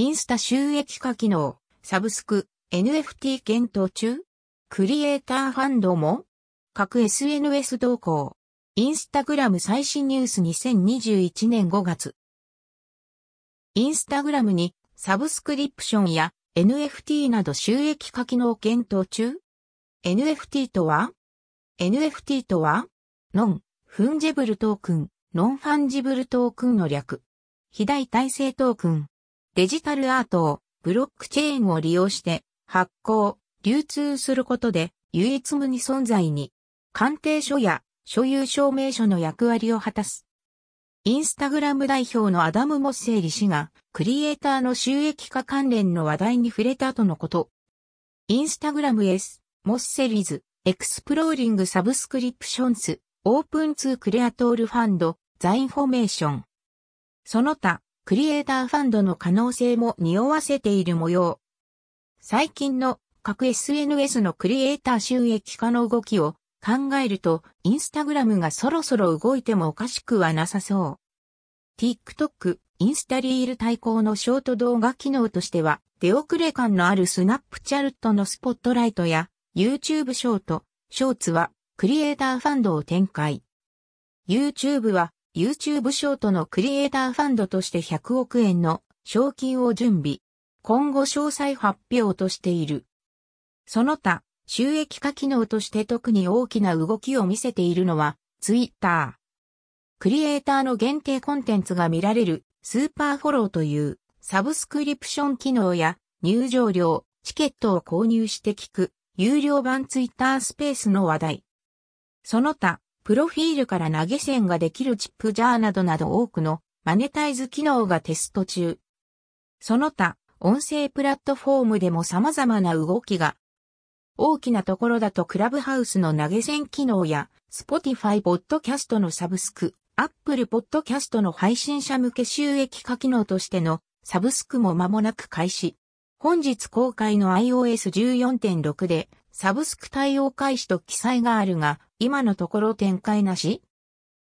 インスタ収益化機能、サブスク、NFT 検討中？クリエイターファンドも？各 SNS 動向。インスタグラム最新ニュース2021年5月。インスタグラムにサブスクリプションや NFT など収益化機能検討中 ?NFT とは ?NFT とは？ノン、フンジェブルトークン、Non-Fungible Token の略。非代替性トークン。デジタルアートをブロックチェーンを利用して発行、流通することで唯一無二存在に鑑定書や所有証明書の役割を果たす。インスタグラム代表のアダム・モッセーリ氏がクリエイターの収益化関連の話題に触れたとのこと。インスタグラム S、モッセリズ、エクスプローリングサブスクリプションス、オープンツークレアトールファンド、ザインフォメーション。その他、クリエイターファンドの可能性も匂わせている模様。最近の各 SNS のクリエイター収益化の動きを考えると、インスタグラムがそろそろ動いてもおかしくはなさそう。TikTok、インスタリール対抗のショート動画機能としては、出遅れ感のあるスナップチャルトのスポットライトや YouTube ショート、ショーツはクリエイターファンドを展開。YouTube は YouTube ショートのクリエイターファンドとして100億円の賞金を準備。今後詳細発表としている。その他、収益化機能として特に大きな動きを見せているのは、Twitter。クリエイターの限定コンテンツが見られるスーパーフォローというサブスクリプション機能や入場料、チケットを購入して聞く有料版 Twitter スペースの話題。その他、プロフィールから投げ銭ができるチップジャーなどなど多くのマネタイズ機能がテスト中。その他、音声プラットフォームでも様々な動きが。大きなところだとクラブハウスの投げ銭機能や、Spotify ポッドキャストのサブスク、Apple ポッドキャストの配信者向け収益化機能としてのサブスクも間もなく開始。本日公開の iOS14.6 でサブスク対応開始と記載があるが、今のところ展開なし？